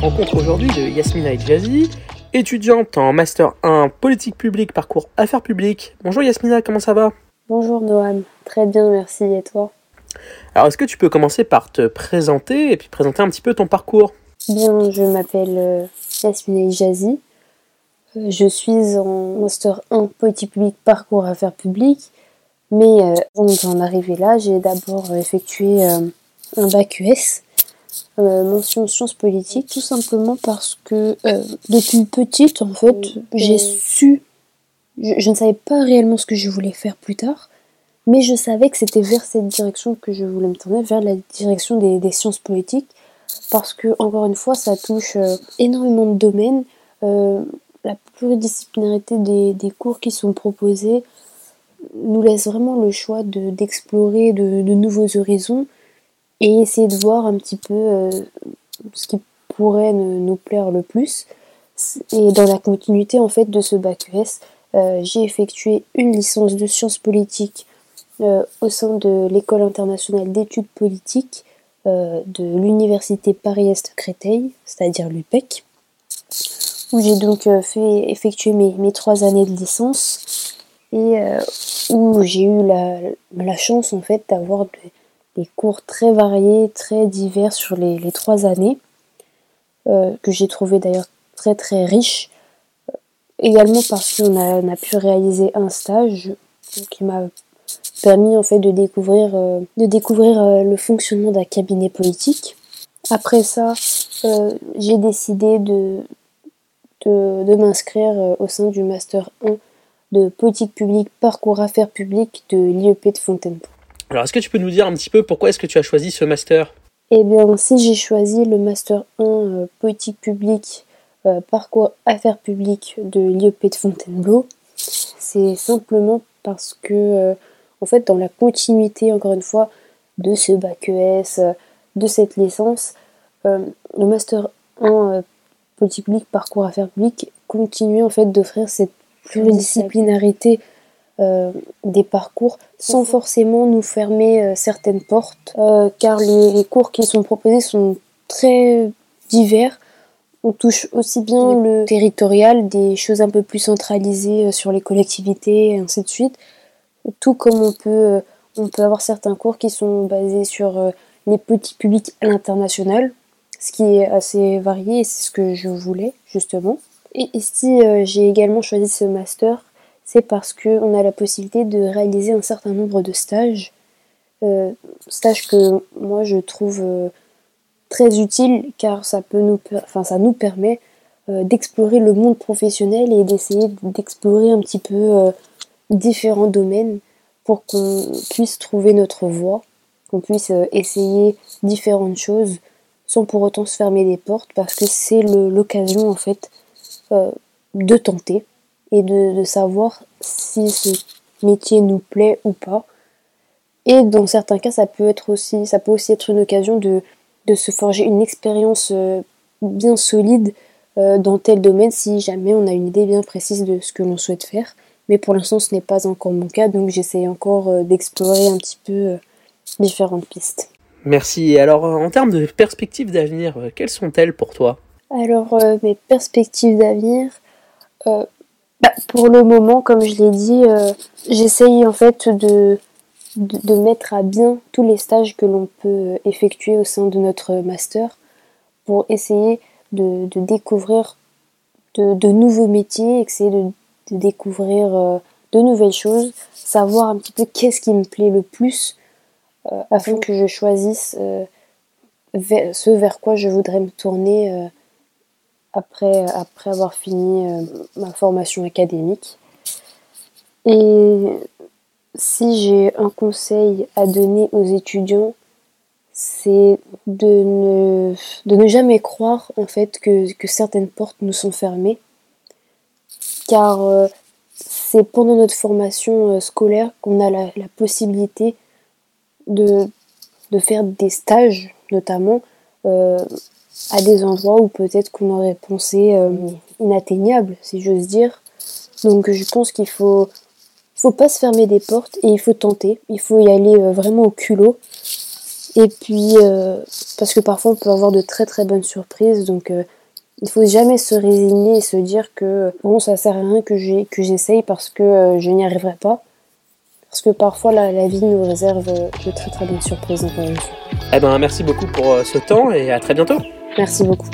rencontre aujourd'hui de Yasmina Edjazi, étudiante en Master 1 Politique publique, parcours Affaires publiques. Bonjour Yasmina, comment ça va? Bonjour Noam, très bien, merci, et toi? Alors est-ce que tu peux commencer par te présenter et puis présenter un petit peu ton parcours? Bien, je m'appelle euh, Yasmina Edjazi, euh, je suis en Master 1 Politique publique, parcours Affaires publiques, mais euh, avant d'en arriver là, j'ai d'abord effectué un bac US euh, mention sciences politiques, tout simplement parce que euh, depuis petite, en fait, j'ai su, je, ne savais pas réellement ce que je voulais faire plus tard, mais je savais que c'était vers cette direction que je voulais me tourner, vers la direction des, sciences politiques, parce que, encore une fois, ça touche euh, énormément de domaines. la pluridisciplinarité des, des, cours qui sont proposés nous laisse vraiment le choix d'explorer de, de nouveaux horizons et essayer de voir un petit peu euh, ce qui pourrait nous plaire le plus. Et dans la continuité en fait de ce bac US, euh, j'ai effectué une licence de sciences politiques euh, au sein de l'école internationale d'études politiques de l'université Paris-Est Créteil, c'est-à-dire l'UPEC, où j'ai donc fait effectuer mes, mes, trois années de licence et où j'ai eu la, la, chance en fait d'avoir des cours très variés, très divers sur les, trois années, euh, que j'ai trouvé d'ailleurs très très riches. Euh, également parce qu'on a, pu réaliser un stage qui m'a permis en fait de découvrir, euh, de découvrir le fonctionnement d'un cabinet politique. Après ça, j'ai décidé de, de, de m'inscrire au sein du Master 1 de politique publique, parcours affaires publiques de l'IEP de Fontainebleau. Alors, est-ce que tu peux nous dire un petit peu pourquoi est-ce que tu as choisi ce master? Eh bien, si j'ai choisi le master 1 euh, politique publique, euh, parcours affaires publiques de l'IEP de Fontainebleau, c'est simplement parce que, euh, en fait, dans la continuité, encore une fois, de ce bac ES, de cette licence, le master 1 politique publique, parcours affaires publiques continue en fait d'offrir cette pluridisciplinarité des parcours sans forcément nous fermer euh, certaines portes, euh, car les, cours qui sont proposés sont très divers. On touche aussi bien le territorial, des choses un peu plus centralisées sur les collectivités, et ainsi de suite, tout comme on peut, on peut avoir certains cours qui sont basés sur les petits publics à l'international, ce qui est assez varié et c'est ce que je voulais justement. Et ici, j'ai également choisi ce master c'est parce qu'on a la possibilité de réaliser un certain nombre de stages. Euh, stages que moi je trouve euh, très utiles car ça, nous permet euh, d'explorer le monde professionnel et d'essayer d'explorer un petit peu différents domaines pour qu'on puisse trouver notre voie, qu'on puisse essayer différentes choses sans pour autant se fermer des portes parce que c'est l'occasion en fait de tenter et de, savoir si ce métier nous plaît ou pas. Et dans certains cas, ça peut être aussi, ça peut aussi être une occasion de, de se forger une expérience euh, bien solide euh, dans tel domaine si jamais on a une idée bien précise de ce que l'on souhaite faire. Mais pour l'instant, ce n'est pas encore mon cas, donc j'essaie encore euh, d'explorer un petit peu différentes pistes. Merci. Alors, en termes de perspectives d'avenir, quelles sont-elles pour toi? Alors, mes perspectives d'avenir, bah, pour le moment, comme je l'ai dit, euh, j'essaye en fait de, de, mettre à bien tous les stages que l'on peut effectuer au sein de notre master pour essayer de, de découvrir de, de, nouveaux métiers, essayer de, découvrir euh, de nouvelles choses, savoir un petit peu qu'est-ce qui me plaît le plus euh, afin que je choisisse ce vers quoi je voudrais me tourner après, après avoir fini euh, ma formation académique. Et si j'ai un conseil à donner aux étudiants, c'est de ne, de ne jamais croire en fait que, que certaines portes nous sont fermées. Car euh, c'est pendant notre formation euh, scolaire qu'on a la, possibilité de, de, faire des stages notamment à des endroits où peut-être qu'on aurait pensé euh, inatteignables, si j'ose dire. Donc je pense qu'il faut, faut pas se fermer des portes et il faut tenter. Il faut y aller euh, vraiment au culot. Et puis, parce que parfois on peut avoir de très très bonnes surprises, donc il faut jamais se résigner et se dire que bon ça sert à rien que j'essaye parce que je n'y arriverai pas parce que parfois la, la, vie nous réserve de très très bonnes surprises encore une Eh ben merci beaucoup pour ce temps et à très bientôt. Merci beaucoup.